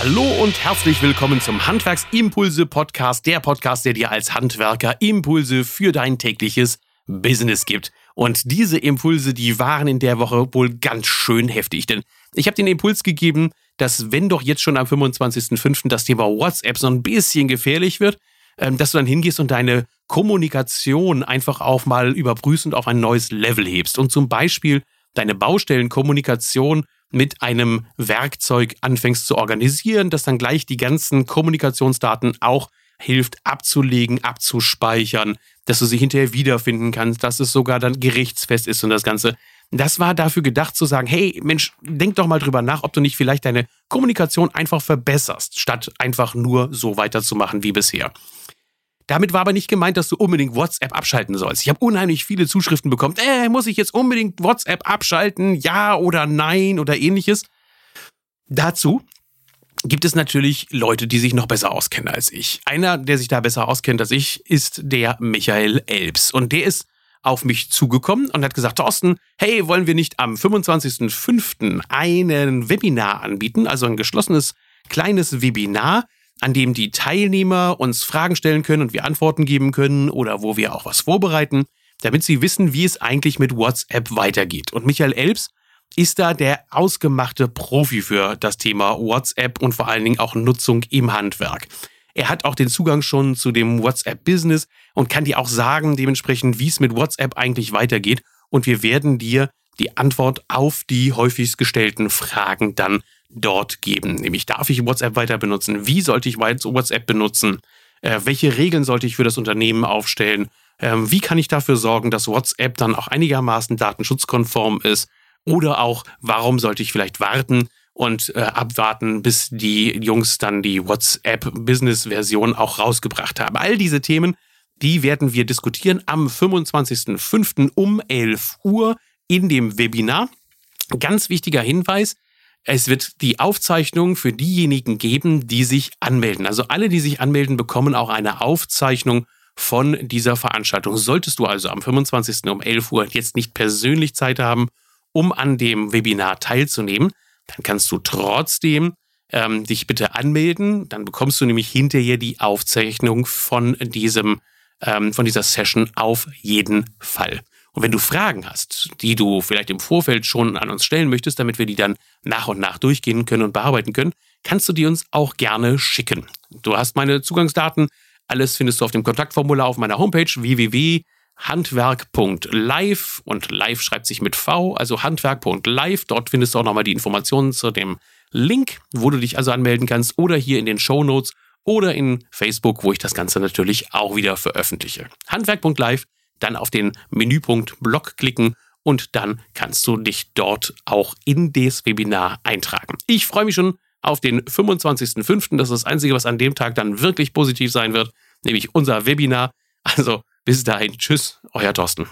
Hallo und herzlich willkommen zum Handwerksimpulse Podcast, der Podcast, der dir als Handwerker Impulse für dein tägliches Business gibt. Und diese Impulse, die waren in der Woche wohl ganz schön heftig, denn ich habe den Impuls gegeben, dass wenn doch jetzt schon am 25.05. das Thema WhatsApp so ein bisschen gefährlich wird, ähm, dass du dann hingehst und deine Kommunikation einfach auch mal überprüfst und auf ein neues Level hebst und zum Beispiel deine Baustellenkommunikation mit einem Werkzeug anfängst zu organisieren, das dann gleich die ganzen Kommunikationsdaten auch hilft abzulegen, abzuspeichern, dass du sie hinterher wiederfinden kannst, dass es sogar dann gerichtsfest ist und das Ganze. Das war dafür gedacht zu sagen, hey Mensch, denk doch mal drüber nach, ob du nicht vielleicht deine Kommunikation einfach verbesserst, statt einfach nur so weiterzumachen wie bisher. Damit war aber nicht gemeint, dass du unbedingt WhatsApp abschalten sollst. Ich habe unheimlich viele Zuschriften bekommen. Äh, muss ich jetzt unbedingt WhatsApp abschalten? Ja oder nein oder ähnliches. Dazu gibt es natürlich Leute, die sich noch besser auskennen als ich. Einer, der sich da besser auskennt als ich, ist der Michael Elbs. Und der ist auf mich zugekommen und hat gesagt, Thorsten, hey, wollen wir nicht am 25.05. einen Webinar anbieten, also ein geschlossenes kleines Webinar, an dem die Teilnehmer uns Fragen stellen können und wir Antworten geben können oder wo wir auch was vorbereiten, damit sie wissen, wie es eigentlich mit WhatsApp weitergeht. Und Michael Elbs ist da der ausgemachte Profi für das Thema WhatsApp und vor allen Dingen auch Nutzung im Handwerk. Er hat auch den Zugang schon zu dem WhatsApp-Business und kann dir auch sagen, dementsprechend, wie es mit WhatsApp eigentlich weitergeht. Und wir werden dir die Antwort auf die häufigst gestellten Fragen dann dort geben. Nämlich, darf ich WhatsApp weiter benutzen? Wie sollte ich WhatsApp benutzen? Äh, welche Regeln sollte ich für das Unternehmen aufstellen? Ähm, wie kann ich dafür sorgen, dass WhatsApp dann auch einigermaßen datenschutzkonform ist? Oder auch, warum sollte ich vielleicht warten und äh, abwarten, bis die Jungs dann die WhatsApp-Business-Version auch rausgebracht haben? All diese Themen, die werden wir diskutieren am 25.05. um 11 Uhr in dem Webinar. Ganz wichtiger Hinweis, es wird die Aufzeichnung für diejenigen geben, die sich anmelden. Also alle, die sich anmelden, bekommen auch eine Aufzeichnung von dieser Veranstaltung. Solltest du also am 25. um 11 Uhr jetzt nicht persönlich Zeit haben, um an dem Webinar teilzunehmen, dann kannst du trotzdem ähm, dich bitte anmelden. Dann bekommst du nämlich hinterher die Aufzeichnung von diesem, ähm, von dieser Session auf jeden Fall. Und wenn du Fragen hast, die du vielleicht im Vorfeld schon an uns stellen möchtest, damit wir die dann nach und nach durchgehen können und bearbeiten können, kannst du die uns auch gerne schicken. Du hast meine Zugangsdaten. Alles findest du auf dem Kontaktformular auf meiner Homepage www.handwerk.live und live schreibt sich mit V, also handwerk.live. Dort findest du auch nochmal die Informationen zu dem Link, wo du dich also anmelden kannst oder hier in den Show Notes oder in Facebook, wo ich das Ganze natürlich auch wieder veröffentliche. Handwerk.live dann auf den Menüpunkt Blog klicken und dann kannst du dich dort auch in das Webinar eintragen. Ich freue mich schon auf den 25.05. Das ist das Einzige, was an dem Tag dann wirklich positiv sein wird, nämlich unser Webinar. Also bis dahin, tschüss, euer Thorsten.